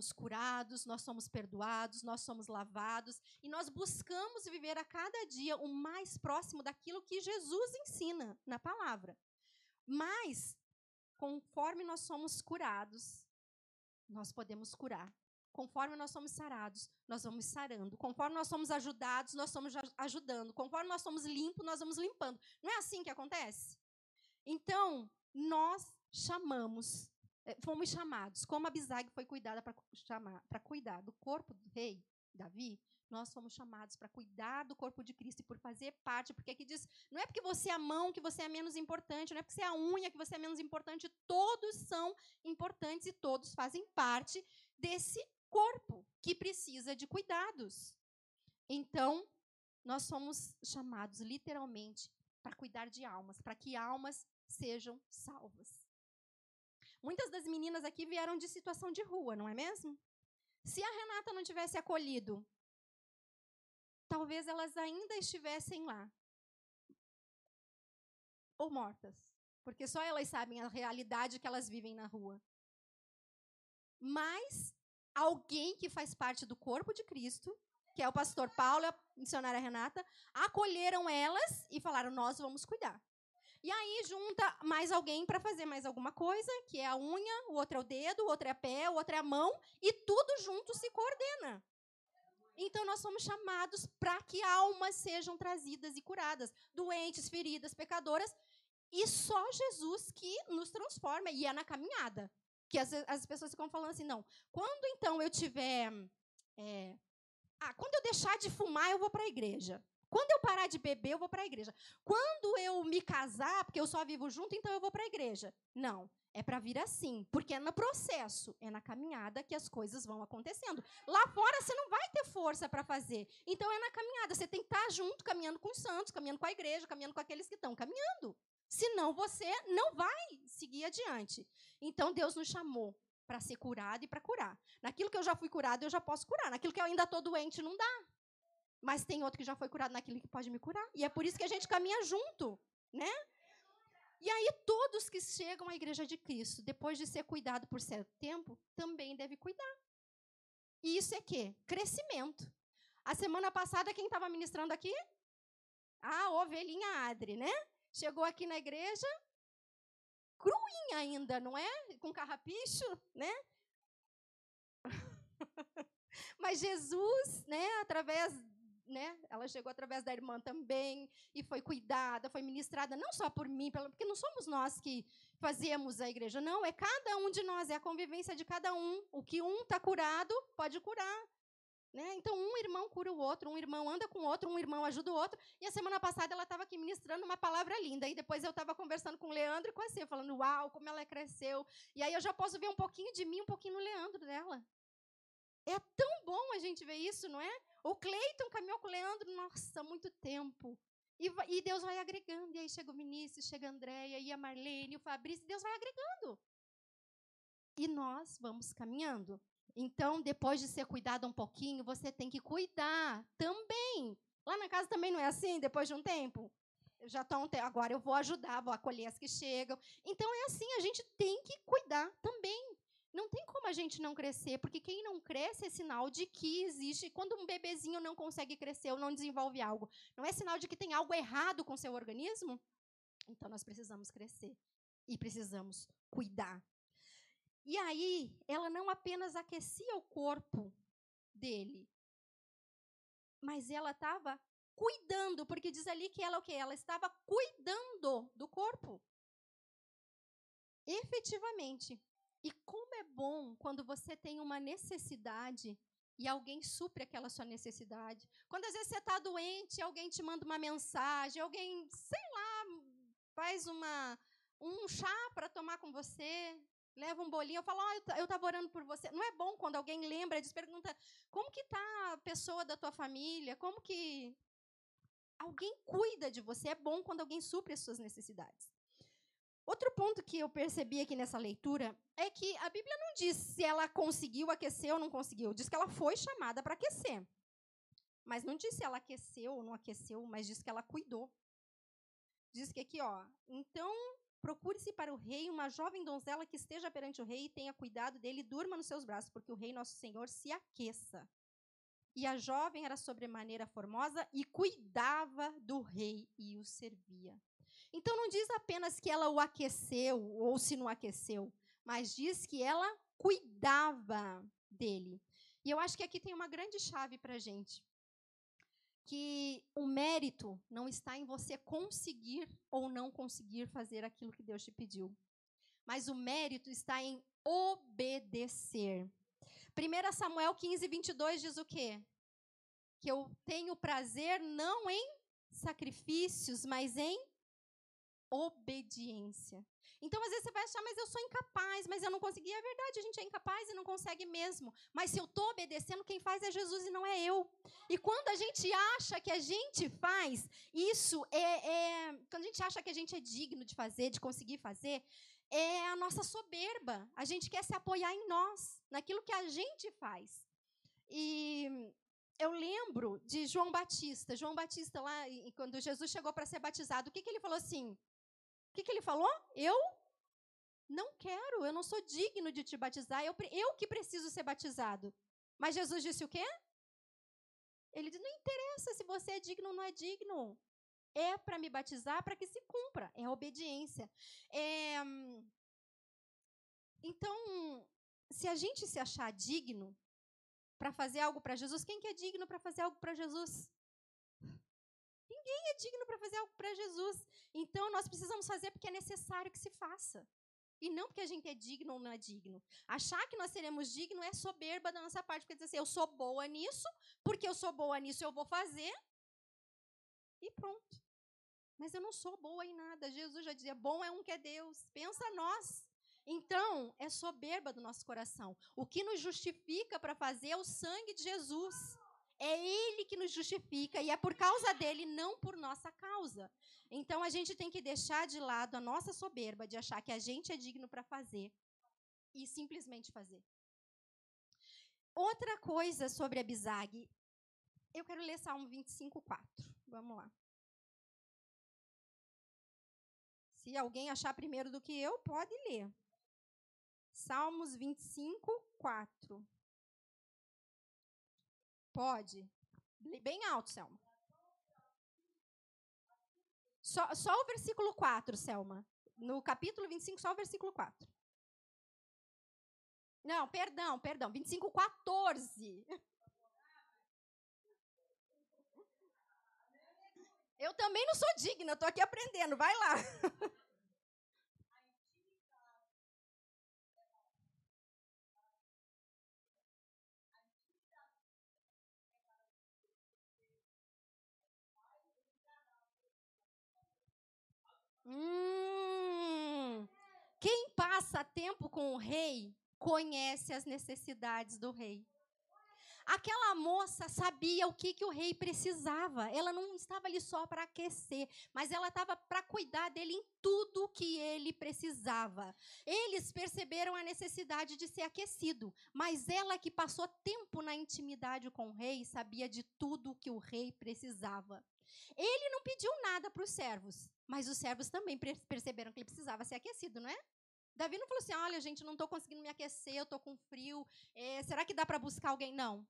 somos curados, nós somos perdoados, nós somos lavados e nós buscamos viver a cada dia o mais próximo daquilo que Jesus ensina na palavra. Mas, conforme nós somos curados, nós podemos curar. Conforme nós somos sarados, nós vamos sarando. Conforme nós somos ajudados, nós somos ajudando. Conforme nós somos limpos, nós vamos limpando. Não é assim que acontece? Então, nós chamamos, fomos chamados, como Abisag foi cuidada para cuidar do corpo do rei Davi, nós fomos chamados para cuidar do corpo de Cristo e por fazer parte, porque aqui diz, não é porque você é a mão que você é menos importante, não é porque você é a unha que você é menos importante, todos são importantes e todos fazem parte desse corpo que precisa de cuidados. Então, nós somos chamados literalmente para cuidar de almas, para que almas sejam salvas. Muitas das meninas aqui vieram de situação de rua, não é mesmo? Se a Renata não tivesse acolhido, talvez elas ainda estivessem lá. Ou mortas. Porque só elas sabem a realidade que elas vivem na rua. Mas alguém que faz parte do corpo de Cristo, que é o pastor Paulo e a missionária Renata, acolheram elas e falaram: Nós vamos cuidar. E aí junta mais alguém para fazer mais alguma coisa, que é a unha, o outro é o dedo, o outro é pé, o outro é a mão, e tudo junto se coordena. Então nós somos chamados para que almas sejam trazidas e curadas, doentes, feridas, pecadoras, e só Jesus que nos transforma, e é na caminhada. Que as, as pessoas ficam falando assim, não, quando então eu tiver. É, ah, quando eu deixar de fumar, eu vou para a igreja. Quando eu parar de beber, eu vou para a igreja. Quando eu me casar, porque eu só vivo junto, então eu vou para a igreja. Não, é para vir assim, porque é no processo, é na caminhada que as coisas vão acontecendo. Lá fora você não vai ter força para fazer. Então é na caminhada, você tem que estar junto, caminhando com os santos, caminhando com a igreja, caminhando com aqueles que estão caminhando. Senão você não vai seguir adiante. Então Deus nos chamou para ser curado e para curar. Naquilo que eu já fui curado, eu já posso curar. Naquilo que eu ainda estou doente, não dá. Mas tem outro que já foi curado naquilo que pode me curar. E é por isso que a gente caminha junto, né? E aí todos que chegam à igreja de Cristo, depois de ser cuidado por certo tempo, também deve cuidar. E isso é que crescimento. A semana passada quem estava ministrando aqui? A ovelhinha Adri, né? Chegou aqui na igreja, cruinha ainda, não é? Com carrapicho, né? Mas Jesus, né, através né? Ela chegou através da irmã também e foi cuidada, foi ministrada não só por mim, porque não somos nós que fazemos a igreja, não, é cada um de nós, é a convivência de cada um. O que um está curado pode curar. Né? Então, um irmão cura o outro, um irmão anda com o outro, um irmão ajuda o outro. E a semana passada ela estava aqui ministrando uma palavra linda. E depois eu estava conversando com o Leandro e com a falando, uau, como ela cresceu. E aí eu já posso ver um pouquinho de mim, um pouquinho no Leandro dela. É tão bom a gente ver isso, não é? O Cleiton caminhou com o Leandro, nossa, muito tempo. E, e, Deus vai agregando. E aí chega o Vinícius, chega a Andréia, e a Marlene, o Fabrício, Deus vai agregando. E nós vamos caminhando. Então, depois de ser cuidado um pouquinho, você tem que cuidar também. Lá na casa também não é assim, depois de um tempo? Já estão, agora eu vou ajudar, vou acolher as que chegam. Então é assim, a gente tem que cuidar também. Não tem como a gente não crescer, porque quem não cresce é sinal de que existe. Quando um bebezinho não consegue crescer ou não desenvolve algo, não é sinal de que tem algo errado com seu organismo? Então nós precisamos crescer e precisamos cuidar. E aí, ela não apenas aquecia o corpo dele, mas ela estava cuidando, porque diz ali que ela o quê? Ela estava cuidando do corpo. Efetivamente, e como é bom quando você tem uma necessidade e alguém supre aquela sua necessidade. Quando às vezes você está doente, alguém te manda uma mensagem, alguém, sei lá, faz uma, um chá para tomar com você, leva um bolinho, eu falo, oh, eu estava orando por você. Não é bom quando alguém lembra, diz, pergunta, como que está a pessoa da tua família? Como que alguém cuida de você? É bom quando alguém supre as suas necessidades. Outro ponto que eu percebi aqui nessa leitura é que a Bíblia não diz se ela conseguiu aquecer ou não conseguiu. Diz que ela foi chamada para aquecer. Mas não diz se ela aqueceu ou não aqueceu, mas diz que ela cuidou. Diz que aqui, ó, então procure-se para o rei uma jovem donzela que esteja perante o rei e tenha cuidado dele e durma nos seus braços, porque o rei nosso Senhor se aqueça. E a jovem era sobremaneira formosa e cuidava do rei e o servia. Então não diz apenas que ela o aqueceu ou se não aqueceu, mas diz que ela cuidava dele. E eu acho que aqui tem uma grande chave para a gente. Que o mérito não está em você conseguir ou não conseguir fazer aquilo que Deus te pediu. Mas o mérito está em obedecer. 1 Samuel 15, 22 diz o quê? Que eu tenho prazer não em sacrifícios, mas em obediência. Então, às vezes você vai achar, mas eu sou incapaz, mas eu não consegui. É verdade, a gente é incapaz e não consegue mesmo. Mas se eu estou obedecendo, quem faz é Jesus e não é eu. E quando a gente acha que a gente faz, isso é, é. Quando a gente acha que a gente é digno de fazer, de conseguir fazer, é a nossa soberba. A gente quer se apoiar em nós, naquilo que a gente faz. E eu lembro de João Batista. João Batista, lá, quando Jesus chegou para ser batizado, o que, que ele falou assim? O que, que ele falou? Eu não quero, eu não sou digno de te batizar, eu, eu que preciso ser batizado. Mas Jesus disse o quê? Ele disse: não interessa se você é digno ou não é digno. É para me batizar para que se cumpra. É obediência. É... Então, se a gente se achar digno para fazer algo para Jesus, quem que é digno para fazer algo para Jesus? Ninguém é digno para fazer algo para Jesus. Então, nós precisamos fazer porque é necessário que se faça. E não porque a gente é digno ou não é digno. Achar que nós seremos dignos é soberba da nossa parte, porque dizer assim, eu sou boa nisso, porque eu sou boa nisso, eu vou fazer. E pronto. Mas eu não sou boa em nada. Jesus já dizia: bom é um que é Deus. Pensa nós. Então, é soberba do nosso coração. O que nos justifica para fazer é o sangue de Jesus. É Ele que nos justifica e é por causa dele, não por nossa causa. Então a gente tem que deixar de lado a nossa soberba de achar que a gente é digno para fazer e simplesmente fazer. Outra coisa sobre a eu quero ler Salmo 25, 4. Vamos lá. Se alguém achar primeiro do que eu, pode ler. Salmos 25, 4. Pode. Bem alto, Selma. Só, só o versículo 4, Selma. No capítulo 25, só o versículo 4. Não, perdão, perdão. 25, 14. Eu também não sou digna, estou aqui aprendendo. Vai lá. Hum, quem passa tempo com o rei conhece as necessidades do rei. Aquela moça sabia o que, que o rei precisava. Ela não estava ali só para aquecer, mas ela estava para cuidar dele em tudo que ele precisava. Eles perceberam a necessidade de ser aquecido, mas ela que passou tempo na intimidade com o rei sabia de tudo que o rei precisava. Ele não pediu nada para os servos, mas os servos também perceberam que ele precisava ser aquecido, não é? Davi não falou assim: olha, gente, não estou conseguindo me aquecer, eu estou com frio, é, será que dá para buscar alguém? Não.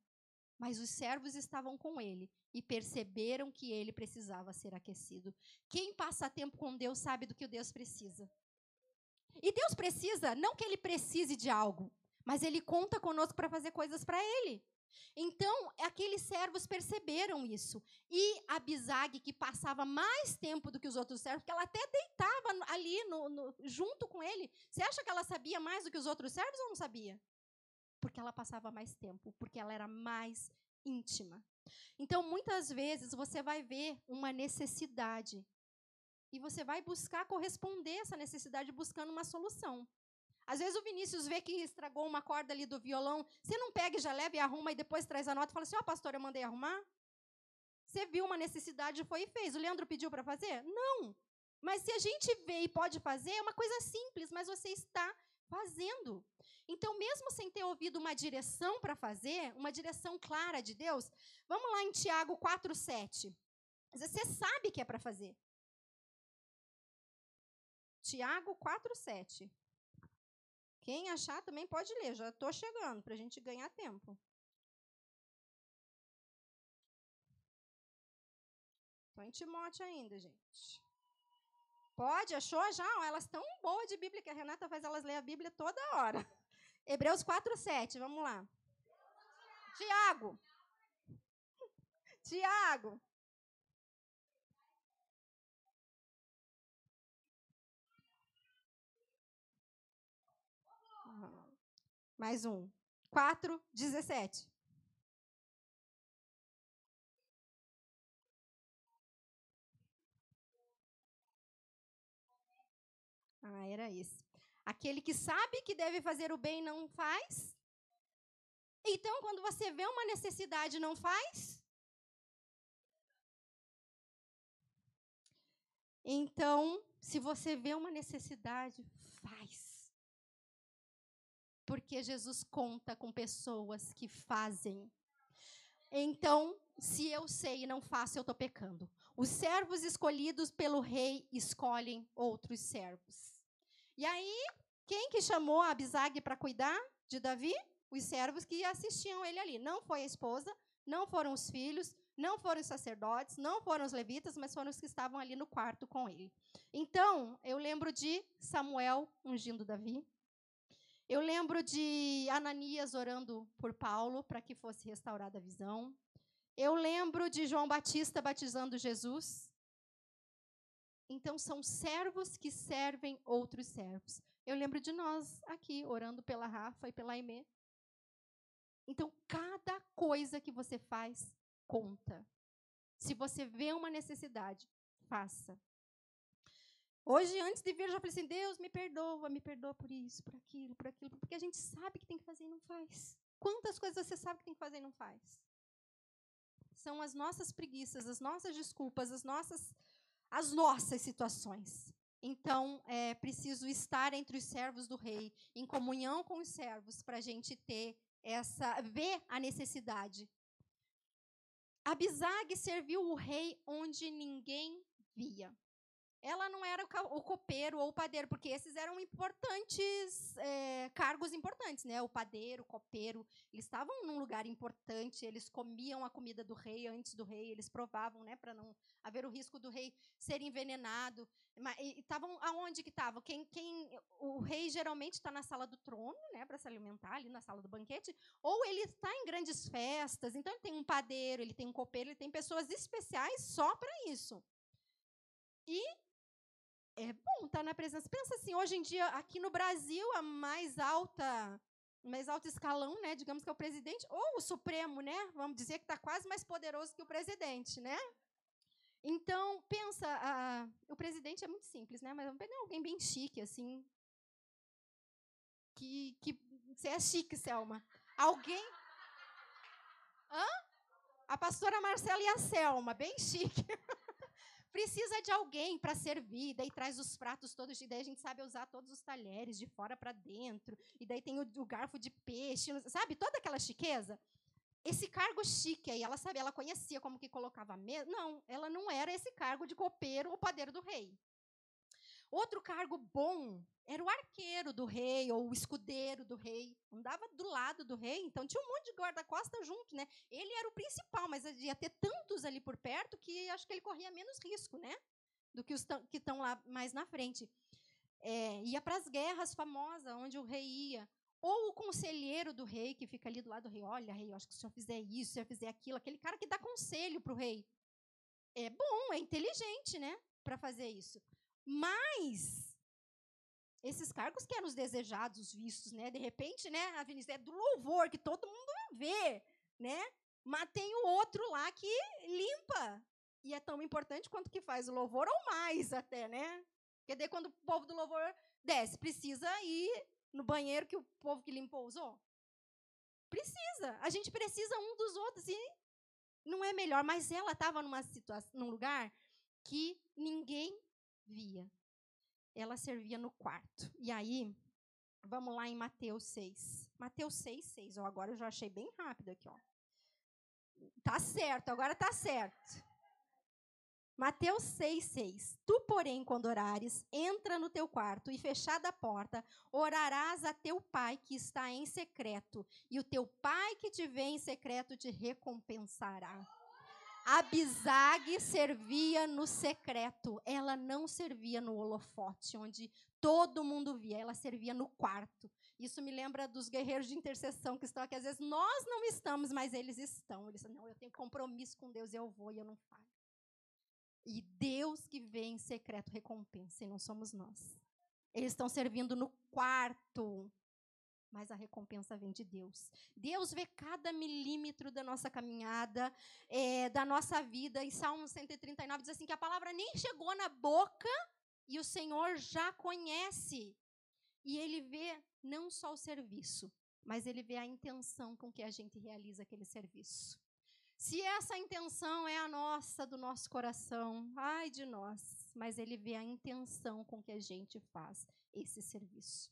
Mas os servos estavam com ele e perceberam que ele precisava ser aquecido. Quem passa tempo com Deus sabe do que o Deus precisa. E Deus precisa, não que ele precise de algo, mas ele conta conosco para fazer coisas para ele. Então, aqueles servos perceberam isso. E a Bizag, que passava mais tempo do que os outros servos, que ela até deitava ali no, no, junto com ele, você acha que ela sabia mais do que os outros servos ou não sabia? Porque ela passava mais tempo, porque ela era mais íntima. Então, muitas vezes, você vai ver uma necessidade e você vai buscar corresponder essa necessidade buscando uma solução. Às vezes o Vinícius vê que estragou uma corda ali do violão. Você não pega e já leva e arruma e depois traz a nota e fala assim: Ó, oh, pastor, eu mandei arrumar. Você viu uma necessidade, foi e fez. O Leandro pediu para fazer? Não. Mas se a gente vê e pode fazer, é uma coisa simples, mas você está fazendo. Então, mesmo sem ter ouvido uma direção para fazer, uma direção clara de Deus, vamos lá em Tiago 4,7. Você sabe que é para fazer. Tiago 4, 7. Quem achar também pode ler, já estou chegando, para a gente ganhar tempo. Estou em Timóteo ainda, gente. Pode, achou já? Elas estão boas de Bíblia, que a Renata faz elas ler a Bíblia toda hora. Hebreus 4, 7, vamos lá. Tiago. Tiago. Mais um. 4, 17. Ah, era esse. Aquele que sabe que deve fazer o bem não faz. Então, quando você vê uma necessidade, não faz. Então, se você vê uma necessidade, faz. Porque Jesus conta com pessoas que fazem. Então, se eu sei e não faço, eu estou pecando. Os servos escolhidos pelo rei escolhem outros servos. E aí, quem que chamou Abisag para cuidar de Davi? Os servos que assistiam ele ali. Não foi a esposa, não foram os filhos, não foram os sacerdotes, não foram os levitas, mas foram os que estavam ali no quarto com ele. Então, eu lembro de Samuel ungindo Davi. Eu lembro de Ananias orando por Paulo para que fosse restaurada a visão. Eu lembro de João Batista batizando Jesus. Então, são servos que servem outros servos. Eu lembro de nós aqui, orando pela Rafa e pela Aimee. Então, cada coisa que você faz conta. Se você vê uma necessidade, faça. Hoje, antes de vir, eu já falei assim: Deus, me perdoa, me perdoa por isso, por aquilo, por aquilo, porque a gente sabe que tem que fazer e não faz. Quantas coisas você sabe que tem que fazer e não faz? São as nossas preguiças, as nossas desculpas, as nossas as nossas situações. Então, é preciso estar entre os servos do rei, em comunhão com os servos, para a gente ter essa, ver a necessidade. Abisag serviu o rei onde ninguém via ela não era o copeiro ou o padeiro, porque esses eram importantes, é, cargos importantes, né? O padeiro, o copeiro, eles estavam num lugar importante, eles comiam a comida do rei antes do rei, eles provavam, né, para não haver o risco do rei ser envenenado. Estavam aonde que estavam? Quem, quem, o rei geralmente está na sala do trono, né, para se alimentar ali na sala do banquete, ou ele está em grandes festas. Então ele tem um padeiro, ele tem um copeiro, ele tem pessoas especiais só para isso. E é bom estar tá na presença. Pensa assim, hoje em dia, aqui no Brasil, a mais alta, mais alto escalão, né, digamos que é o presidente, ou o Supremo, né? Vamos dizer que está quase mais poderoso que o presidente, né? Então, pensa, a, o presidente é muito simples, né? Mas vamos pegar alguém bem chique, assim. Que, que você é chique, Selma. Alguém. Hã? A pastora Marcela e a Selma, bem chique. Precisa de alguém para servir, daí traz os pratos todos, e daí a gente sabe usar todos os talheres de fora para dentro, e daí tem o, o, garfo de peixe, sabe? Toda aquela chiqueza. Esse cargo chique aí, ela sabe, ela conhecia como que colocava a mesa. Não, ela não era esse cargo de copeiro ou padeiro do rei. Outro cargo bom era o arqueiro do rei ou o escudeiro do rei. Andava do lado do rei, então tinha um monte de guarda-costa junto, né? Ele era o principal, mas ia ter tantos ali por perto que acho que ele corria menos risco, né? Do que os que estão lá mais na frente. É, ia para as guerras famosas, onde o rei ia. Ou o conselheiro do rei, que fica ali do lado do rei. Olha, rei, eu acho que se senhor fizer isso, se senhor fizer aquilo, aquele cara que dá conselho para o rei. É bom, é inteligente, né? Para fazer isso. Mas esses cargos que eram os desejados, os vistos, né? De repente, né, a Vinícius é do louvor que todo mundo vê, né? Mas tem o outro lá que limpa. E é tão importante quanto que faz o louvor ou mais até, né? Porque daí quando o povo do louvor desce, precisa ir no banheiro que o povo que limpou usou? Precisa. A gente precisa um dos outros e não é melhor, mas ela estava numa situação, num lugar que ninguém via. Ela servia no quarto. E aí, vamos lá em Mateus 6. Mateus 6, 6. Ó, agora eu já achei bem rápido aqui. Ó. Tá certo, agora tá certo. Mateus 6, 6. Tu, porém, quando orares, entra no teu quarto e, fechada a porta, orarás a teu pai que está em secreto, e o teu pai que te vê em secreto te recompensará. A Bizag servia no secreto, ela não servia no holofote, onde todo mundo via, ela servia no quarto. Isso me lembra dos guerreiros de intercessão que estão aqui. Às vezes nós não estamos, mas eles estão. Eles não, eu tenho compromisso com Deus, eu vou e eu não falho. E Deus que vem em secreto recompensa, e não somos nós. Eles estão servindo no quarto, mas a recompensa vem de Deus. Deus vê cada milímetro da nossa caminhada, é, da nossa vida. Em Salmo 139 diz assim: que a palavra nem chegou na boca e o Senhor já conhece. E ele vê não só o serviço, mas ele vê a intenção com que a gente realiza aquele serviço. Se essa intenção é a nossa, do nosso coração, ai de nós, mas ele vê a intenção com que a gente faz esse serviço.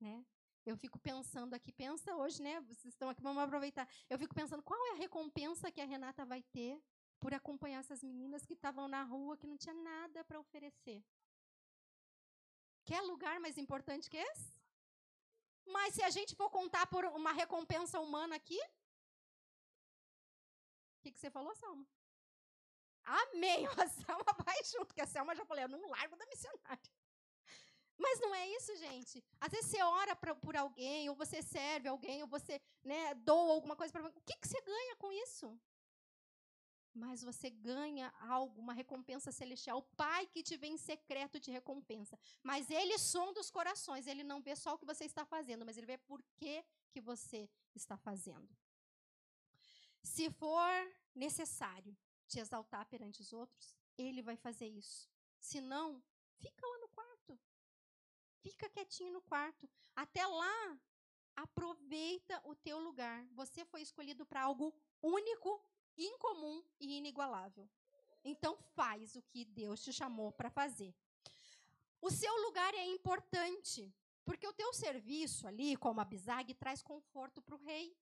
Né? Eu fico pensando aqui, pensa hoje, né? Vocês estão aqui, vamos aproveitar. Eu fico pensando qual é a recompensa que a Renata vai ter por acompanhar essas meninas que estavam na rua, que não tinha nada para oferecer. Quer lugar mais importante que esse? Mas se a gente for contar por uma recompensa humana aqui, o que, que você falou, Selma? Amém! A Selma vai junto, porque a Selma já falou, eu não largo da missionária. Mas não é isso, gente. Às vezes você ora pra, por alguém, ou você serve alguém, ou você né, doa alguma coisa para alguém. O que, que você ganha com isso? Mas você ganha algo, uma recompensa celestial. O Pai que te vê em secreto te recompensa. Mas Ele sonda os corações. Ele não vê só o que você está fazendo, mas Ele vê por que, que você está fazendo. Se for necessário te exaltar perante os outros, ele vai fazer isso. Se não, fica lá no quarto. Fica quietinho no quarto. Até lá, aproveita o teu lugar. Você foi escolhido para algo único, incomum e inigualável. Então faz o que Deus te chamou para fazer. O seu lugar é importante, porque o teu serviço ali, como a bisag, traz conforto para o rei.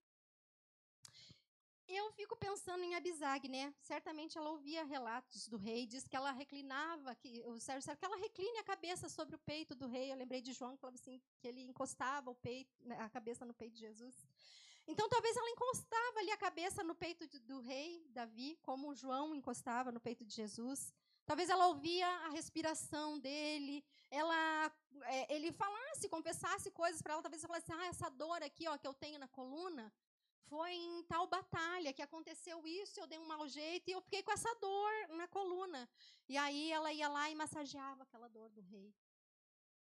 Eu fico pensando em Abisag, né? Certamente ela ouvia relatos do rei, diz que ela reclinava, que o Sérgio que ela recline a cabeça sobre o peito do rei. Eu lembrei de João que falava assim que ele encostava o peito, né, a cabeça no peito de Jesus. Então talvez ela encostava ali a cabeça no peito de, do rei Davi, como João encostava no peito de Jesus. Talvez ela ouvia a respiração dele, ela, é, ele falasse, confessasse coisas para ela. Talvez ela falasse, ah, essa dor aqui, ó, que eu tenho na coluna, foi em tal batalha que aconteceu isso, eu dei um mau jeito e eu fiquei com essa dor na coluna. E aí ela ia lá e massageava aquela dor do rei.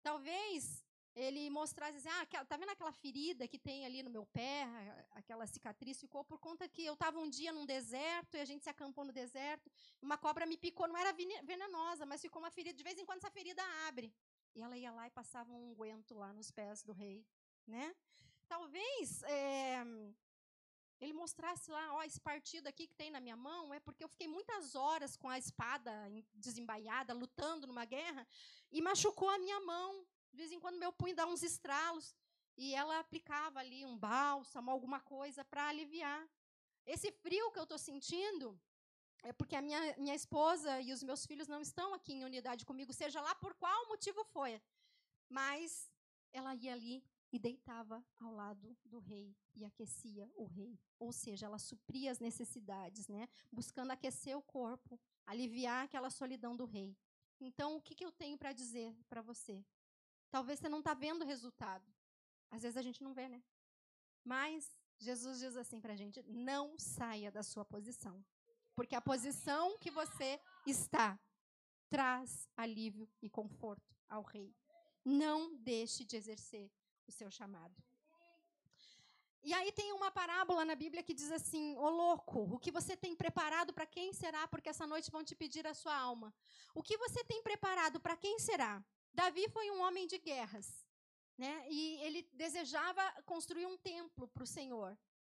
Talvez ele mostrasse assim, ah, tá vendo aquela ferida que tem ali no meu pé, aquela cicatriz ficou por conta que eu estava um dia num deserto e a gente se acampou no deserto, uma cobra me picou, não era venenosa, mas ficou uma ferida, de vez em quando essa ferida abre. E ela ia lá e passava um unguento lá nos pés do rei, né? Talvez é, ele mostrasse lá, ó, esse partido aqui que tem na minha mão é porque eu fiquei muitas horas com a espada desembaiada, lutando numa guerra, e machucou a minha mão. De vez em quando meu punho dá uns estralos, e ela aplicava ali um bálsamo, alguma coisa para aliviar. Esse frio que eu estou sentindo é porque a minha, minha esposa e os meus filhos não estão aqui em unidade comigo, seja lá por qual motivo foi. Mas ela ia ali e deitava ao lado do rei e aquecia o rei. Ou seja, ela supria as necessidades, né? buscando aquecer o corpo, aliviar aquela solidão do rei. Então, o que, que eu tenho para dizer para você? Talvez você não está vendo o resultado. Às vezes a gente não vê, né? Mas Jesus diz assim para a gente: não saia da sua posição. Porque a posição que você está traz alívio e conforto ao rei. Não deixe de exercer o seu chamado. E aí tem uma parábola na Bíblia que diz assim: Ô louco, o que você tem preparado para quem será? Porque essa noite vão te pedir a sua alma. O que você tem preparado para quem será? Davi foi um homem de guerras, né? E ele desejava construir um templo para o Senhor,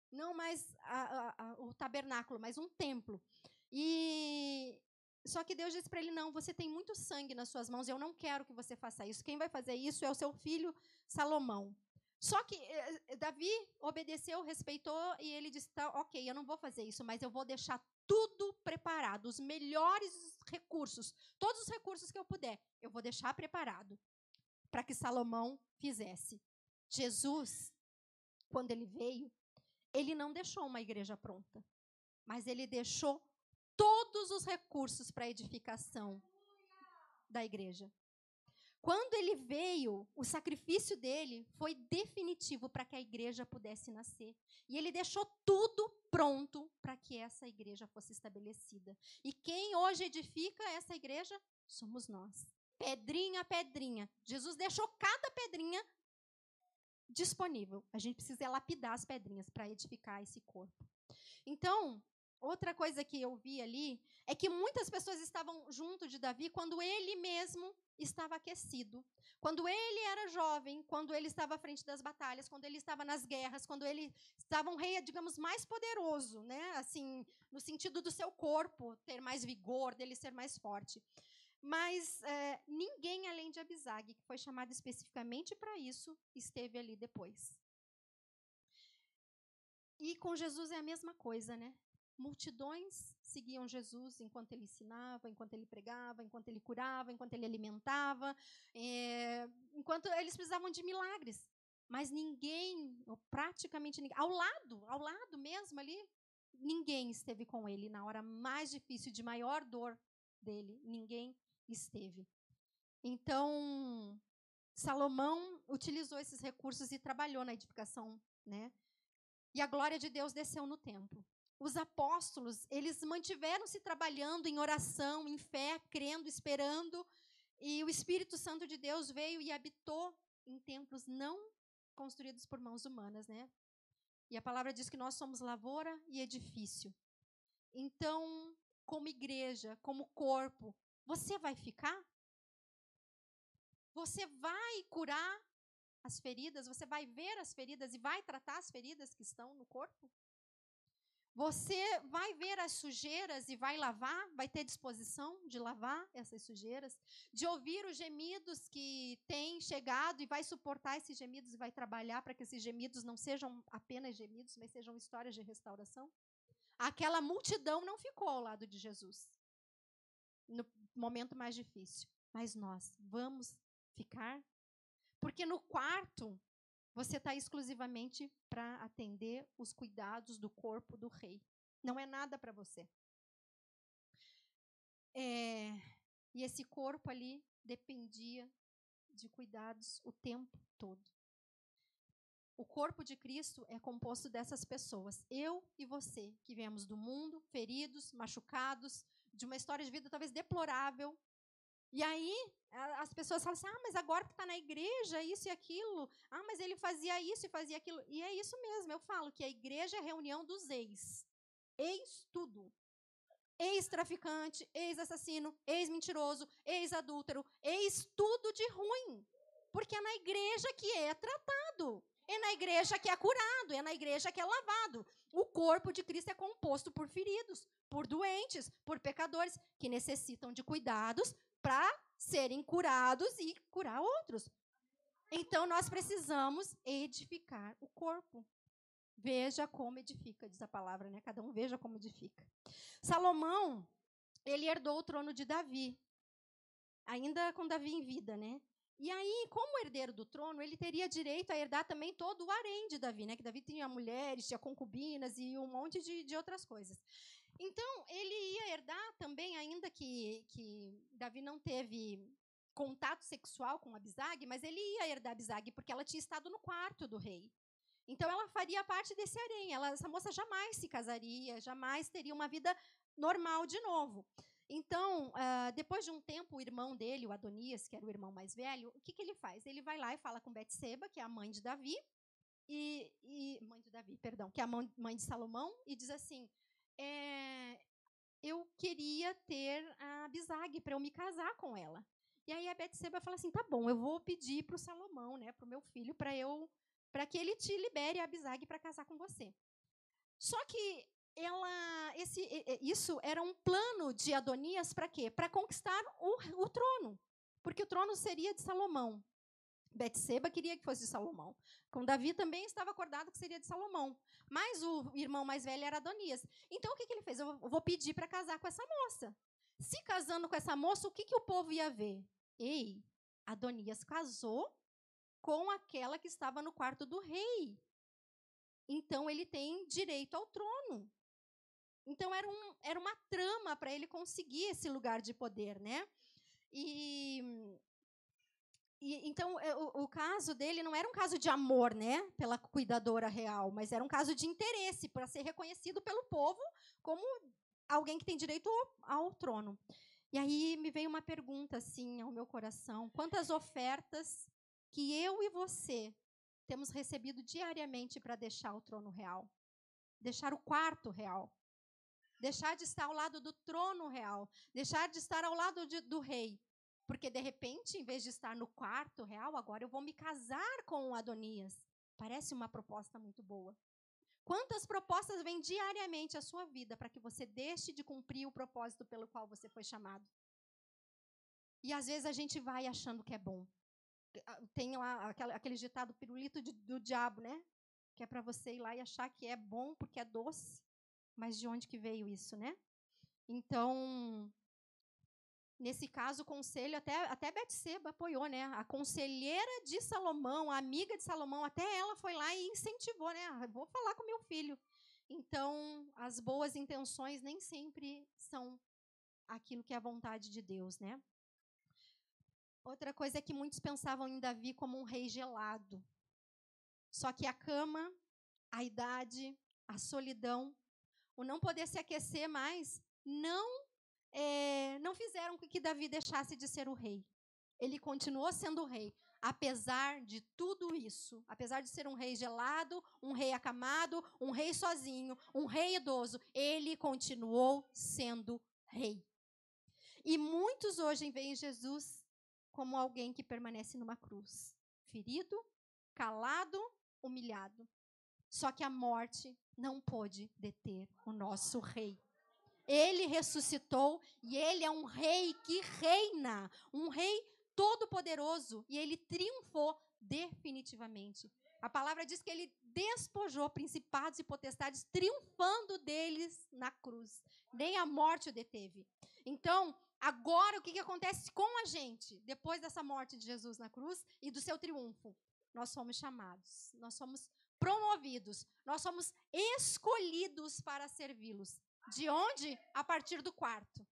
não mais a, a, a, o tabernáculo, mas um templo. E só que Deus disse para ele: Não, você tem muito sangue nas suas mãos, eu não quero que você faça isso. Quem vai fazer isso é o seu filho Salomão. Só que eh, Davi obedeceu, respeitou e ele disse: tá, Ok, eu não vou fazer isso, mas eu vou deixar tudo preparado, os melhores recursos, todos os recursos que eu puder, eu vou deixar preparado para que Salomão fizesse. Jesus, quando ele veio, ele não deixou uma igreja pronta, mas ele deixou todos os recursos para a edificação da igreja. Quando ele veio, o sacrifício dele foi definitivo para que a igreja pudesse nascer. E ele deixou tudo pronto para que essa igreja fosse estabelecida. E quem hoje edifica essa igreja somos nós. Pedrinha a pedrinha. Jesus deixou cada pedrinha disponível. A gente precisa lapidar as pedrinhas para edificar esse corpo. Então, outra coisa que eu vi ali é que muitas pessoas estavam junto de Davi quando ele mesmo estava aquecido. Quando ele era jovem, quando ele estava à frente das batalhas, quando ele estava nas guerras, quando ele estava um rei, digamos, mais poderoso, né? Assim, no sentido do seu corpo ter mais vigor, dele ser mais forte. Mas é, ninguém além de Abisag, que foi chamado especificamente para isso, esteve ali depois. E com Jesus é a mesma coisa, né? Multidões seguiam Jesus enquanto ele ensinava, enquanto ele pregava, enquanto ele curava, enquanto ele alimentava, é, enquanto eles precisavam de milagres. Mas ninguém, ou praticamente ninguém, ao lado, ao lado mesmo ali, ninguém esteve com ele na hora mais difícil, de maior dor dele. Ninguém esteve. Então, Salomão utilizou esses recursos e trabalhou na edificação, né? E a glória de Deus desceu no templo. Os apóstolos, eles mantiveram-se trabalhando em oração, em fé, crendo, esperando, e o Espírito Santo de Deus veio e habitou em templos não construídos por mãos humanas, né? E a palavra diz que nós somos lavoura e edifício. Então, como igreja, como corpo, você vai ficar? Você vai curar as feridas? Você vai ver as feridas e vai tratar as feridas que estão no corpo? Você vai ver as sujeiras e vai lavar, vai ter disposição de lavar essas sujeiras, de ouvir os gemidos que têm chegado e vai suportar esses gemidos e vai trabalhar para que esses gemidos não sejam apenas gemidos, mas sejam histórias de restauração. Aquela multidão não ficou ao lado de Jesus no momento mais difícil, mas nós vamos ficar? Porque no quarto você está exclusivamente para atender os cuidados do corpo do rei. Não é nada para você. É, e esse corpo ali dependia de cuidados o tempo todo. O corpo de Cristo é composto dessas pessoas, eu e você, que viemos do mundo, feridos, machucados, de uma história de vida talvez deplorável, e aí as pessoas falam assim: ah, mas agora que está na igreja, isso e aquilo. Ah, mas ele fazia isso e fazia aquilo. E é isso mesmo, eu falo que a igreja é a reunião dos ex. Ex tudo. Ex-traficante, ex-assassino, ex-mentiroso, ex-adúltero, ex tudo de ruim. Porque é na igreja que é tratado. É na igreja que é curado, é na igreja que é lavado. O corpo de Cristo é composto por feridos, por doentes, por pecadores que necessitam de cuidados para serem curados e curar outros. Então nós precisamos edificar o corpo. Veja como edifica, diz a palavra, né? Cada um veja como edifica. Salomão, ele herdou o trono de Davi, ainda com Davi em vida, né? E aí, como herdeiro do trono, ele teria direito a herdar também todo o harém de Davi, né? Que Davi tinha mulheres, tinha concubinas e um monte de, de outras coisas. Então, ele ia herdar também, ainda que, que Davi não teve contato sexual com Abisag, mas ele ia herdar Abisag porque ela tinha estado no quarto do rei. Então, ela faria parte desse harém. Ela, essa moça jamais se casaria, jamais teria uma vida normal de novo. Então, uh, depois de um tempo, o irmão dele, o Adonias, que era o irmão mais velho, o que, que ele faz? Ele vai lá e fala com Betseba, que é a mãe de Davi, e, e mãe de Davi, perdão, que é a mãe de Salomão, e diz assim: é, eu queria ter a Bisag para eu me casar com ela. E aí a Betseba fala assim: tá bom, eu vou pedir para o Salomão, né, para o meu filho, para eu, para que ele te libere a Bisag para casar com você. Só que ela, esse, isso era um plano de Adonias para quê? Para conquistar o, o trono, porque o trono seria de Salomão. Betseba queria que fosse de Salomão. Com Davi também estava acordado que seria de Salomão. Mas o irmão mais velho era Adonias. Então o que, que ele fez? Eu vou pedir para casar com essa moça. Se casando com essa moça, o que, que o povo ia ver? Ei, Adonias casou com aquela que estava no quarto do rei. Então ele tem direito ao trono. Então era, um, era uma trama para ele conseguir esse lugar de poder, né? E, e então é, o, o, caso dele não era um caso de amor, né, pela cuidadora real, mas era um caso de interesse para ser reconhecido pelo povo como alguém que tem direito ao, ao trono. E aí me veio uma pergunta assim ao meu coração: quantas ofertas que eu e você temos recebido diariamente para deixar o trono real, deixar o quarto real, deixar de estar ao lado do trono real, deixar de estar ao lado de, do rei. Porque, de repente, em vez de estar no quarto real, agora eu vou me casar com o Adonias. Parece uma proposta muito boa. Quantas propostas vêm diariamente à sua vida para que você deixe de cumprir o propósito pelo qual você foi chamado? E às vezes a gente vai achando que é bom. Tem lá aquele ditado pirulito do diabo, né? Que é para você ir lá e achar que é bom porque é doce. Mas de onde que veio isso, né? Então, nesse caso, o conselho, até, até Betseba apoiou, né? A conselheira de Salomão, a amiga de Salomão, até ela foi lá e incentivou, né? Ah, vou falar com meu filho. Então, as boas intenções nem sempre são aquilo que é a vontade de Deus, né? Outra coisa é que muitos pensavam em Davi como um rei gelado. Só que a cama, a idade, a solidão o não poder se aquecer mais, não, é, não fizeram com que Davi deixasse de ser o rei. Ele continuou sendo rei, apesar de tudo isso, apesar de ser um rei gelado, um rei acamado, um rei sozinho, um rei idoso, ele continuou sendo rei. E muitos hoje veem Jesus como alguém que permanece numa cruz, ferido, calado, humilhado. Só que a morte não pôde deter o nosso rei. Ele ressuscitou e ele é um rei que reina, um rei todo-poderoso, e ele triunfou definitivamente. A palavra diz que ele despojou principados e potestades, triunfando deles na cruz. Nem a morte o deteve. Então, agora o que, que acontece com a gente, depois dessa morte de Jesus na cruz e do seu triunfo? Nós somos chamados, nós somos promovidos, nós somos escolhidos para servi-los. De onde? A partir do quarto.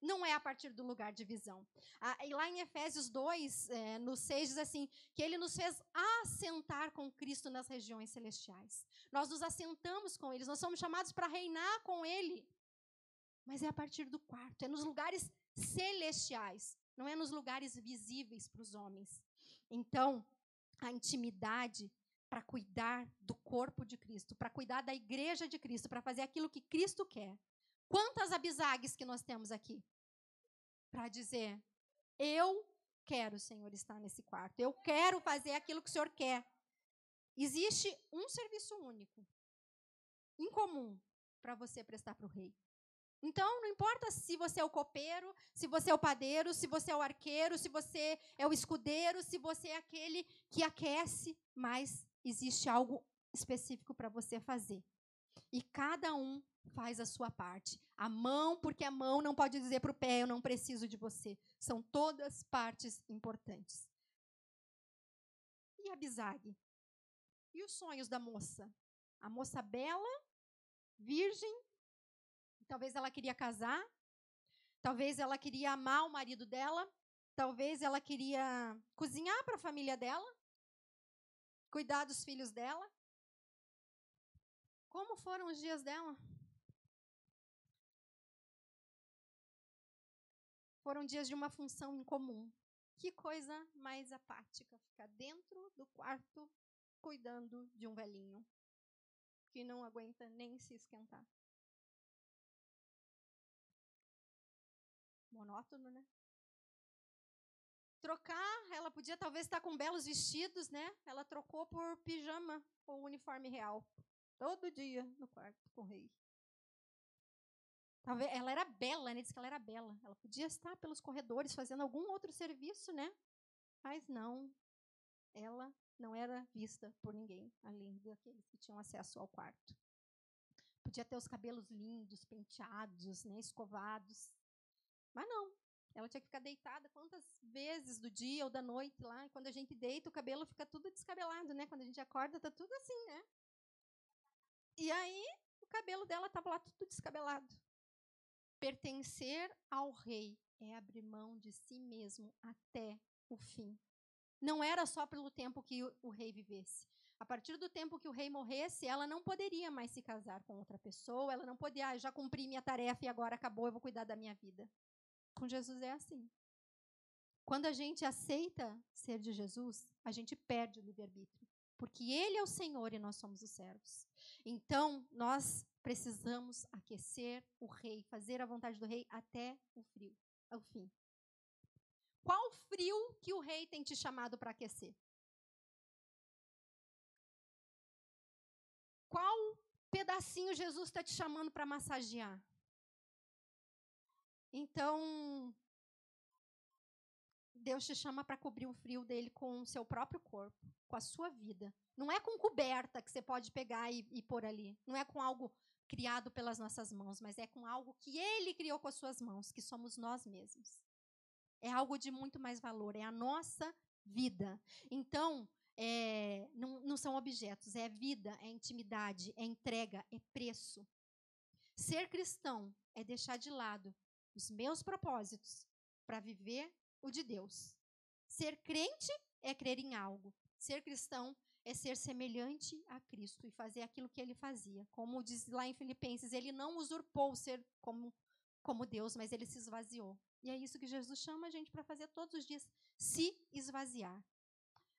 Não é a partir do lugar de visão. Ah, e lá em Efésios 2, é, no 6, diz assim: que ele nos fez assentar com Cristo nas regiões celestiais. Nós nos assentamos com eles, nós somos chamados para reinar com ele. Mas é a partir do quarto, é nos lugares celestiais, não é nos lugares visíveis para os homens. Então, a intimidade para cuidar do corpo de Cristo, para cuidar da igreja de Cristo, para fazer aquilo que Cristo quer. Quantas abisagues que nós temos aqui? Para dizer, eu quero, Senhor, estar nesse quarto. Eu quero fazer aquilo que o Senhor quer. Existe um serviço único, incomum, para você prestar para o rei. Então, não importa se você é o copeiro, se você é o padeiro, se você é o arqueiro, se você é o escudeiro, se você é aquele que aquece, mas existe algo específico para você fazer. E cada um faz a sua parte. A mão, porque a mão não pode dizer para o pé, eu não preciso de você. São todas partes importantes. E a bisague? E os sonhos da moça? A moça bela, virgem, Talvez ela queria casar, talvez ela queria amar o marido dela, talvez ela queria cozinhar para a família dela, cuidar dos filhos dela. Como foram os dias dela? Foram dias de uma função incomum. Que coisa mais apática ficar dentro do quarto cuidando de um velhinho que não aguenta nem se esquentar. monótono, né? Trocar, ela podia talvez estar com belos vestidos, né? Ela trocou por pijama ou uniforme real. Todo dia no quarto com o rei. Talvez, ela era bela, né? Diz que ela era bela. Ela podia estar pelos corredores fazendo algum outro serviço, né? Mas não. ela não era vista por ninguém, além daqueles que tinham acesso ao quarto. Podia ter os cabelos lindos, penteados, né, escovados. Mas não. Ela tinha que ficar deitada quantas vezes do dia ou da noite lá. E quando a gente deita, o cabelo fica tudo descabelado, né? Quando a gente acorda, tá tudo assim, né? E aí, o cabelo dela estava lá tudo descabelado. Pertencer ao rei é abrir mão de si mesmo até o fim. Não era só pelo tempo que o, rei vivesse. A partir do tempo que o rei morresse, ela não poderia mais se casar com outra pessoa, ela não podia, ah, já cumpri minha tarefa e agora acabou, eu vou cuidar da minha vida. Com Jesus é assim. Quando a gente aceita ser de Jesus, a gente perde o livre-arbítrio, porque Ele é o Senhor e nós somos os servos. Então, nós precisamos aquecer o rei, fazer a vontade do rei até o frio, ao fim. Qual frio que o rei tem te chamado para aquecer? Qual pedacinho Jesus está te chamando para massagear? Então, Deus te chama para cobrir o frio dele com o seu próprio corpo, com a sua vida. Não é com coberta que você pode pegar e, e pôr ali. Não é com algo criado pelas nossas mãos, mas é com algo que ele criou com as suas mãos, que somos nós mesmos. É algo de muito mais valor, é a nossa vida. Então, é, não, não são objetos, é vida, é intimidade, é entrega, é preço. Ser cristão é deixar de lado os meus propósitos para viver o de Deus. Ser crente é crer em algo. Ser cristão é ser semelhante a Cristo e fazer aquilo que ele fazia. Como diz lá em Filipenses, ele não usurpou ser como, como Deus, mas ele se esvaziou. E é isso que Jesus chama a gente para fazer todos os dias: se esvaziar.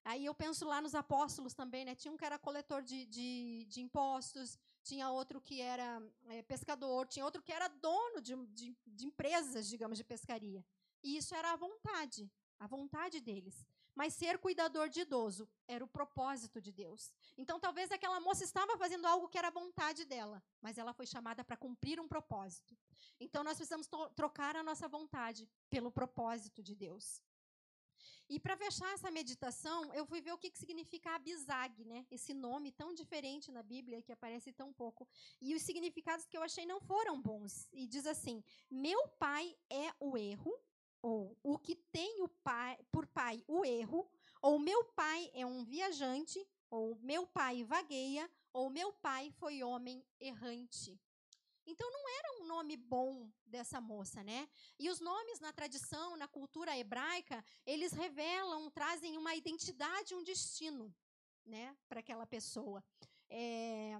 Aí eu penso lá nos apóstolos também, né? Tinha um que era coletor de, de, de impostos, tinha outro que era é, pescador, tinha outro que era dono de, de, de empresas, digamos, de pescaria. E isso era a vontade, a vontade deles. Mas ser cuidador de idoso era o propósito de Deus. Então, talvez aquela moça estava fazendo algo que era a vontade dela, mas ela foi chamada para cumprir um propósito. Então, nós precisamos trocar a nossa vontade pelo propósito de Deus. E para fechar essa meditação, eu fui ver o que, que significa Abizag, né? Esse nome tão diferente na Bíblia que aparece tão pouco. E os significados que eu achei não foram bons. E diz assim: Meu pai é o erro, ou o que tem o pai, por pai o erro, ou meu pai é um viajante, ou meu pai vagueia, ou meu pai foi homem errante. Então não era um nome bom dessa moça, né? E os nomes na tradição, na cultura hebraica, eles revelam, trazem uma identidade, um destino, né, para aquela pessoa. É,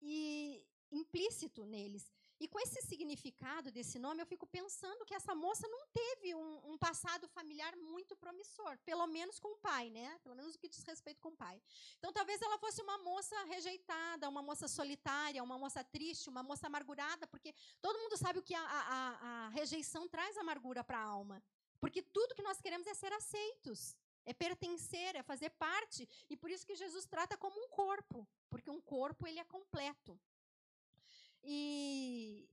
e implícito neles. E com esse significado desse nome, eu fico pensando que essa moça não teve um, um, passado familiar muito promissor, pelo menos com o pai, né? Pelo menos o que diz respeito com o pai. Então, talvez ela fosse uma moça rejeitada, uma moça solitária, uma moça triste, uma moça amargurada, porque todo mundo sabe o que a, a, a rejeição traz amargura para a alma. Porque tudo que nós queremos é ser aceitos, é pertencer, é fazer parte. E por isso que Jesus trata como um corpo, porque um corpo ele é completo. E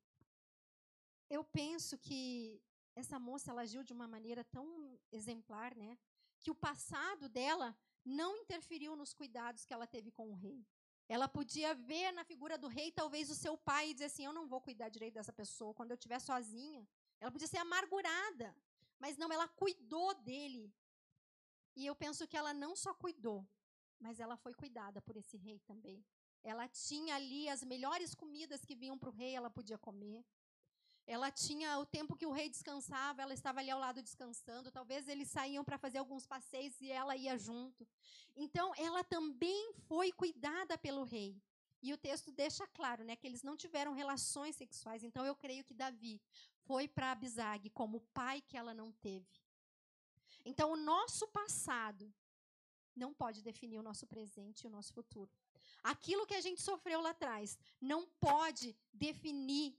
eu penso que essa moça ela agiu de uma maneira tão exemplar, né? Que o passado dela não interferiu nos cuidados que ela teve com o rei. Ela podia ver na figura do rei talvez o seu pai e dizer assim: Eu não vou cuidar direito dessa pessoa quando eu estiver sozinha. Ela podia ser amargurada, mas não, ela cuidou dele. E eu penso que ela não só cuidou, mas ela foi cuidada por esse rei também. Ela tinha ali as melhores comidas que vinham para o rei, ela podia comer. Ela tinha o tempo que o rei descansava, ela estava ali ao lado descansando. Talvez eles saíam para fazer alguns passeios e ela ia junto. Então, ela também foi cuidada pelo rei. E o texto deixa claro, né, que eles não tiveram relações sexuais. Então, eu creio que Davi foi para Abisag como pai que ela não teve. Então, o nosso passado não pode definir o nosso presente e o nosso futuro. Aquilo que a gente sofreu lá atrás não pode definir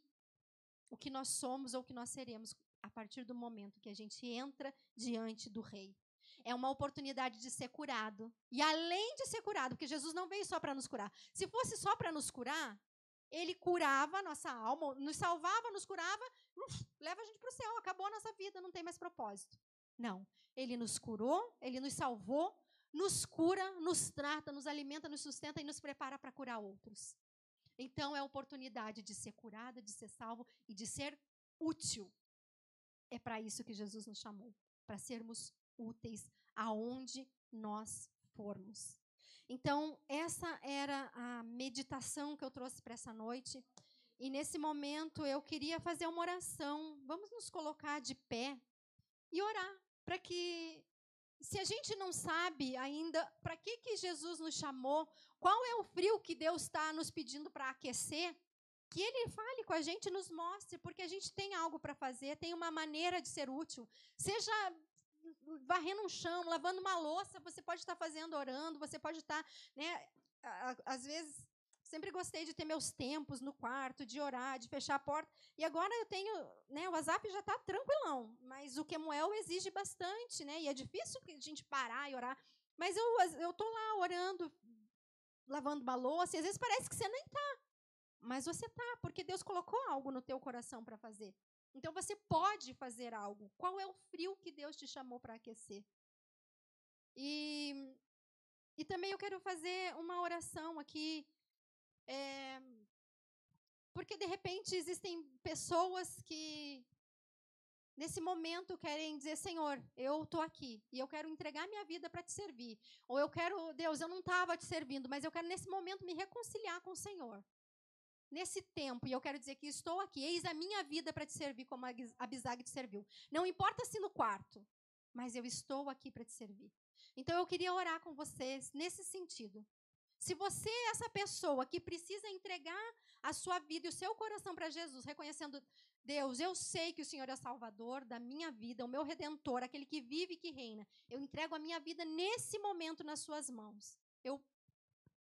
o que nós somos ou o que nós seremos a partir do momento que a gente entra diante do Rei. É uma oportunidade de ser curado. E além de ser curado, porque Jesus não veio só para nos curar. Se fosse só para nos curar, ele curava a nossa alma, nos salvava, nos curava, uf, leva a gente para o céu, acabou a nossa vida, não tem mais propósito. Não. Ele nos curou, ele nos salvou, nos cura, nos trata, nos alimenta, nos sustenta e nos prepara para curar outros. Então é a oportunidade de ser curada, de ser salvo e de ser útil. É para isso que Jesus nos chamou, para sermos úteis aonde nós formos. Então, essa era a meditação que eu trouxe para essa noite. E nesse momento eu queria fazer uma oração. Vamos nos colocar de pé e orar para que se a gente não sabe ainda para que, que Jesus nos chamou, qual é o frio que Deus está nos pedindo para aquecer, que Ele fale com a gente, nos mostre, porque a gente tem algo para fazer, tem uma maneira de ser útil. Seja varrendo um chão, lavando uma louça, você pode estar fazendo orando, você pode estar, né, às vezes Sempre gostei de ter meus tempos no quarto, de orar, de fechar a porta. E agora eu tenho, né, o WhatsApp já está tranquilão, mas o Kemuel exige bastante, né? E é difícil a gente parar e orar. Mas eu eu tô lá orando, lavando uma louça, e às vezes parece que você nem tá. Mas você tá, porque Deus colocou algo no teu coração para fazer. Então você pode fazer algo. Qual é o frio que Deus te chamou para aquecer? E, e também eu quero fazer uma oração aqui é, porque, de repente, existem pessoas que, nesse momento, querem dizer: Senhor, eu estou aqui e eu quero entregar minha vida para te servir. Ou eu quero, Deus, eu não estava te servindo, mas eu quero, nesse momento, me reconciliar com o Senhor. Nesse tempo, e eu quero dizer que estou aqui, eis a minha vida para te servir como a Abisag te serviu. Não importa se no quarto, mas eu estou aqui para te servir. Então eu queria orar com vocês nesse sentido. Se você é essa pessoa que precisa entregar a sua vida e o seu coração para Jesus, reconhecendo, Deus, eu sei que o Senhor é Salvador da minha vida, o meu Redentor, aquele que vive e que reina. Eu entrego a minha vida nesse momento nas suas mãos. Eu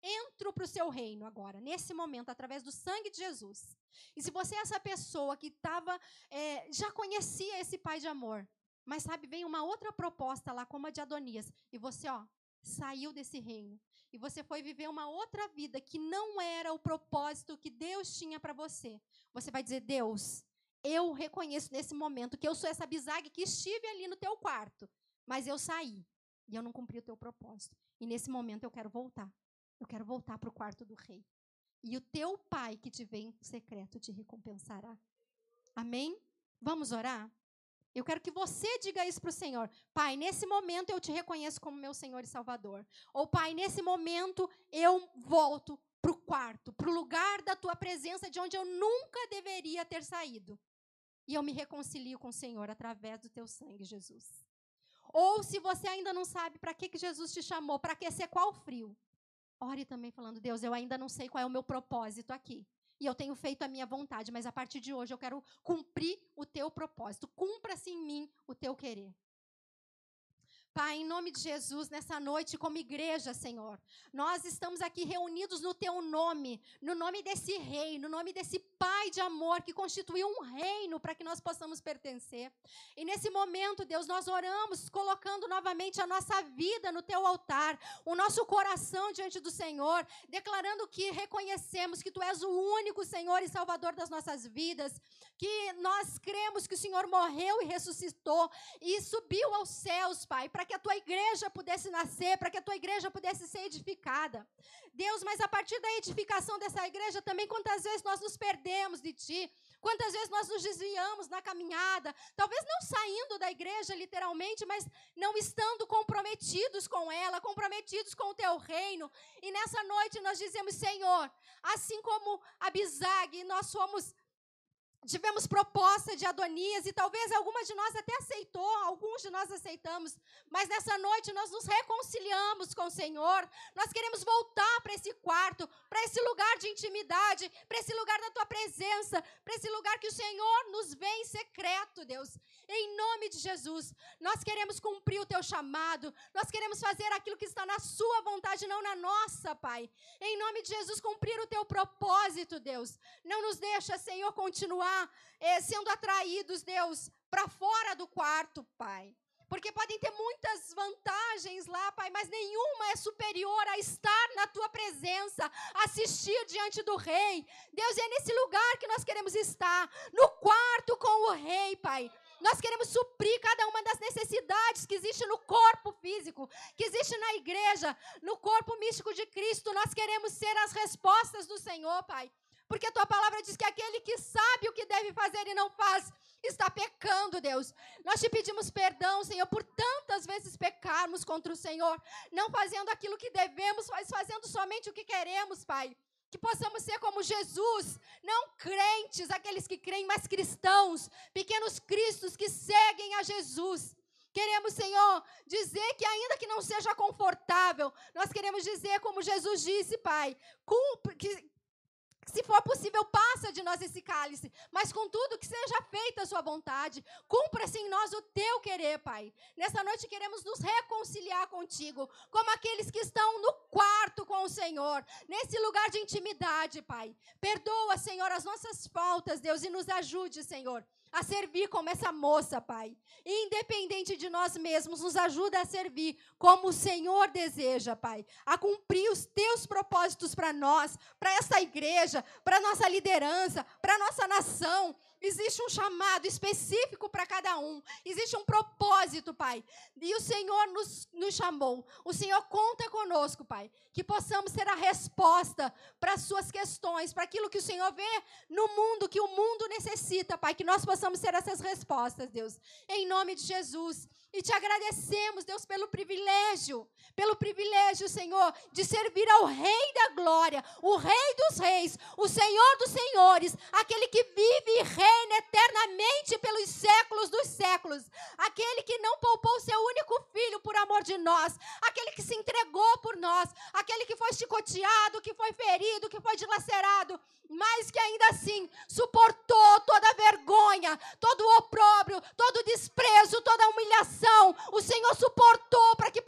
entro para o seu reino agora, nesse momento, através do sangue de Jesus. E se você é essa pessoa que estava, é, já conhecia esse Pai de amor, mas sabe, vem uma outra proposta lá, como a de Adonias, e você, ó, saiu desse reino e você foi viver uma outra vida que não era o propósito que Deus tinha para você, você vai dizer: Deus, eu reconheço nesse momento que eu sou essa bisaga que estive ali no teu quarto, mas eu saí e eu não cumpri o teu propósito. E nesse momento eu quero voltar. Eu quero voltar para o quarto do rei. E o teu pai que te vê em secreto te recompensará. Amém? Vamos orar? Eu quero que você diga isso para o Senhor. Pai, nesse momento eu te reconheço como meu Senhor e Salvador. Ou, Pai, nesse momento eu volto para o quarto, para o lugar da tua presença, de onde eu nunca deveria ter saído. E eu me reconcilio com o Senhor através do teu sangue, Jesus. Ou se você ainda não sabe para que, que Jesus te chamou, para aquecer qual frio, ore também falando: Deus, eu ainda não sei qual é o meu propósito aqui e eu tenho feito a minha vontade, mas a partir de hoje eu quero cumprir o teu propósito. Cumpra-se em mim o teu querer. Pai, em nome de Jesus, nessa noite, como igreja, Senhor, nós estamos aqui reunidos no Teu nome, no nome desse Rei, no nome desse Pai de amor que constituiu um reino para que nós possamos pertencer. E nesse momento, Deus, nós oramos, colocando novamente a nossa vida no Teu altar, o nosso coração diante do Senhor, declarando que reconhecemos que Tu és o único Senhor e Salvador das nossas vidas, que nós cremos que o Senhor morreu e ressuscitou e subiu aos céus, Pai, para que a tua igreja pudesse nascer, para que a tua igreja pudesse ser edificada. Deus, mas a partir da edificação dessa igreja também, quantas vezes nós nos perdemos de Ti, quantas vezes nós nos desviamos na caminhada, talvez não saindo da igreja literalmente, mas não estando comprometidos com ela, comprometidos com o Teu reino. E nessa noite nós dizemos, Senhor, assim como Abisag, nós somos tivemos proposta de Adonias e talvez alguma de nós até aceitou, alguns de nós aceitamos, mas nessa noite nós nos reconciliamos com o Senhor. Nós queremos voltar para esse quarto, para esse lugar de intimidade, para esse lugar da tua presença, para esse lugar que o Senhor nos vê em secreto, Deus. Em nome de Jesus, nós queremos cumprir o teu chamado, nós queremos fazer aquilo que está na sua vontade, não na nossa, Pai. Em nome de Jesus, cumprir o teu propósito, Deus. Não nos deixa, Senhor, continuar eh, sendo atraídos, Deus, para fora do quarto, Pai. Porque podem ter muitas vantagens lá, Pai, mas nenhuma é superior a estar na tua presença, assistir diante do Rei. Deus, é nesse lugar que nós queremos estar, no quarto com o Rei, Pai Nós queremos suprir cada uma das necessidades que existe no corpo físico, que existe na igreja, no corpo místico de Cristo. Nós queremos ser as respostas do Senhor, Pai. Porque a tua palavra diz que aquele deve fazer e não faz, está pecando, Deus. Nós te pedimos perdão, Senhor, por tantas vezes pecarmos contra o Senhor, não fazendo aquilo que devemos, mas fazendo somente o que queremos, Pai. Que possamos ser como Jesus, não crentes, aqueles que creem, mas cristãos, pequenos cristos que seguem a Jesus. Queremos, Senhor, dizer que ainda que não seja confortável, nós queremos dizer como Jesus disse, Pai, que, se for possível, passa de nós esse cálice, mas contudo que seja feita a sua vontade. Cumpra-se em nós o teu querer, Pai. Nessa noite queremos nos reconciliar contigo, como aqueles que estão no quarto com o Senhor, nesse lugar de intimidade, Pai. Perdoa, Senhor, as nossas faltas, Deus, e nos ajude, Senhor a servir como essa moça, Pai. Independente de nós mesmos, nos ajuda a servir como o Senhor deseja, Pai. A cumprir os teus propósitos para nós, para essa igreja, para nossa liderança, para nossa nação. Existe um chamado específico para cada um. Existe um propósito, Pai. E o Senhor nos, nos chamou. O Senhor conta conosco, Pai. Que possamos ser a resposta para as suas questões, para aquilo que o Senhor vê no mundo, que o mundo necessita, Pai. Que nós possamos ser essas respostas, Deus. Em nome de Jesus. E te agradecemos, Deus, pelo privilégio, pelo privilégio, Senhor, de servir ao Rei da Glória, o Rei dos Reis, o Senhor dos Senhores, aquele que vive e reina eternamente pelos séculos dos séculos, aquele que não poupou seu único filho por amor de nós, aquele que se entregou por nós, aquele que foi chicoteado, que foi ferido, que foi dilacerado, mas que ainda assim suportou toda vergonha, todo o opróbrio, todo desprezo, toda a humilhação. O Senhor suportou para que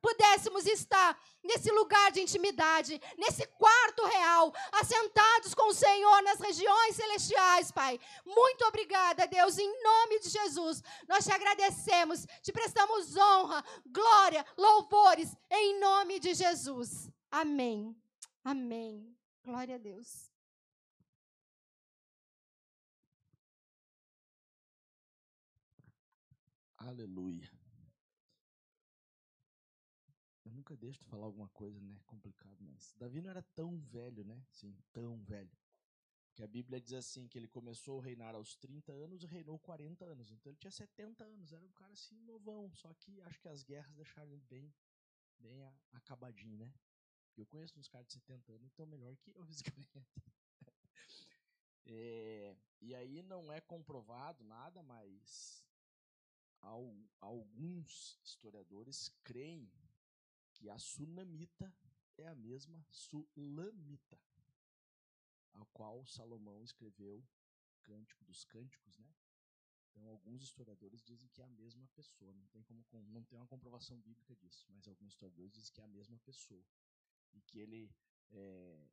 pudéssemos estar nesse lugar de intimidade, nesse quarto real, assentados com o Senhor nas regiões celestiais, Pai. Muito obrigada, Deus, em nome de Jesus. Nós te agradecemos, te prestamos honra, glória, louvores, em nome de Jesus. Amém. Amém. Glória a Deus. Aleluia. Eu nunca deixo de falar alguma coisa, né? Complicado, mas Davi não era tão velho, né? Sim, tão velho. Que a Bíblia diz assim que ele começou a reinar aos 30 anos e reinou 40 anos. Então ele tinha 70 anos, era um cara assim novão, só que acho que as guerras deixaram ele bem bem acabadinho, né? Eu conheço uns caras de 70 anos, então melhor que eu, fisicamente. é, e aí não é comprovado nada, mas alguns historiadores creem que a sunamita é a mesma sulamita, a qual Salomão escreveu Cântico dos Cânticos, né? Então, alguns historiadores dizem que é a mesma pessoa. Não tem, como, não tem uma comprovação bíblica disso, mas alguns historiadores dizem que é a mesma pessoa. E que ele é,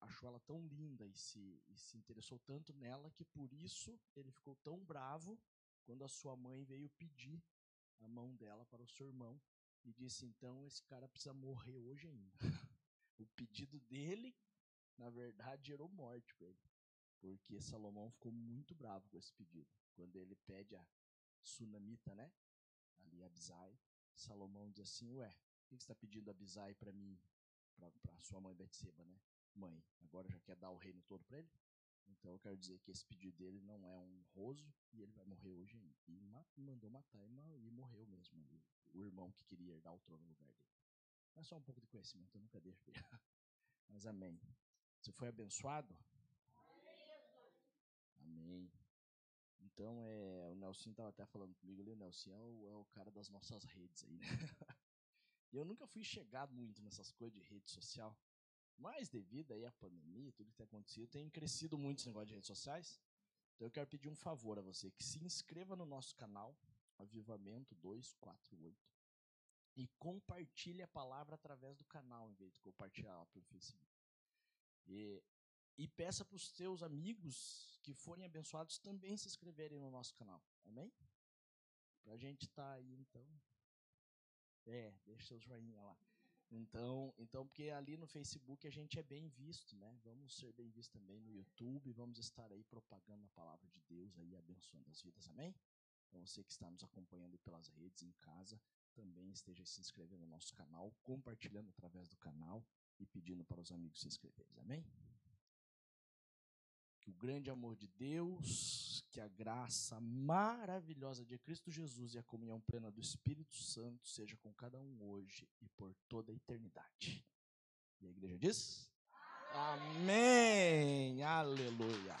achou ela tão linda e se, e se interessou tanto nela que por isso ele ficou tão bravo quando a sua mãe veio pedir a mão dela para o seu irmão e disse: então esse cara precisa morrer hoje ainda. o pedido dele, na verdade, gerou morte para ele, porque Salomão ficou muito bravo com esse pedido. Quando ele pede a Sunamita, né? Ali Abisai, Salomão diz assim: Ué, o que você está pedindo Abisai para mim, para sua mãe Betseba, né? Mãe, agora já quer dar o reino todo para ele? Então eu quero dizer que esse pedido dele não é honroso e ele vai morrer hoje ainda. E mandou matar e morreu mesmo o irmão que queria herdar o trono no lugar dele. É só um pouco de conhecimento, eu nunca deixo de Mas amém. Você foi abençoado? Amém. Então, é, o Nelson estava até falando comigo ali, o Nelson é o, é o cara das nossas redes aí, né? E eu nunca fui chegado muito nessas coisas de rede social. Mas devido aí à pandemia, tudo que tem acontecido, tem crescido muito esse negócio de redes sociais. Então eu quero pedir um favor a você, que se inscreva no nosso canal, Avivamento 248, e compartilhe a palavra através do canal, em vez de compartilhar lá pelo Facebook. E, e peça para os seus amigos que forem abençoados também se inscreverem no nosso canal. Amém? Para a gente estar tá aí, então. É, deixa seus joinha lá. Então, então, porque ali no Facebook a gente é bem visto, né? Vamos ser bem vistos também no YouTube, vamos estar aí propagando a palavra de Deus aí, abençoando as vidas, amém? Para você que está nos acompanhando pelas redes em casa, também esteja se inscrevendo no nosso canal, compartilhando através do canal e pedindo para os amigos se inscreverem. Amém? Que o grande amor de Deus, que a graça maravilhosa de Cristo Jesus e a comunhão plena do Espírito Santo seja com cada um hoje e por toda a eternidade. E a igreja diz? Amém! Aleluia!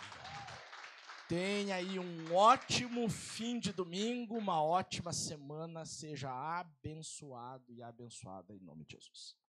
Tenha aí um ótimo fim de domingo, uma ótima semana, seja abençoado e abençoada em nome de Jesus.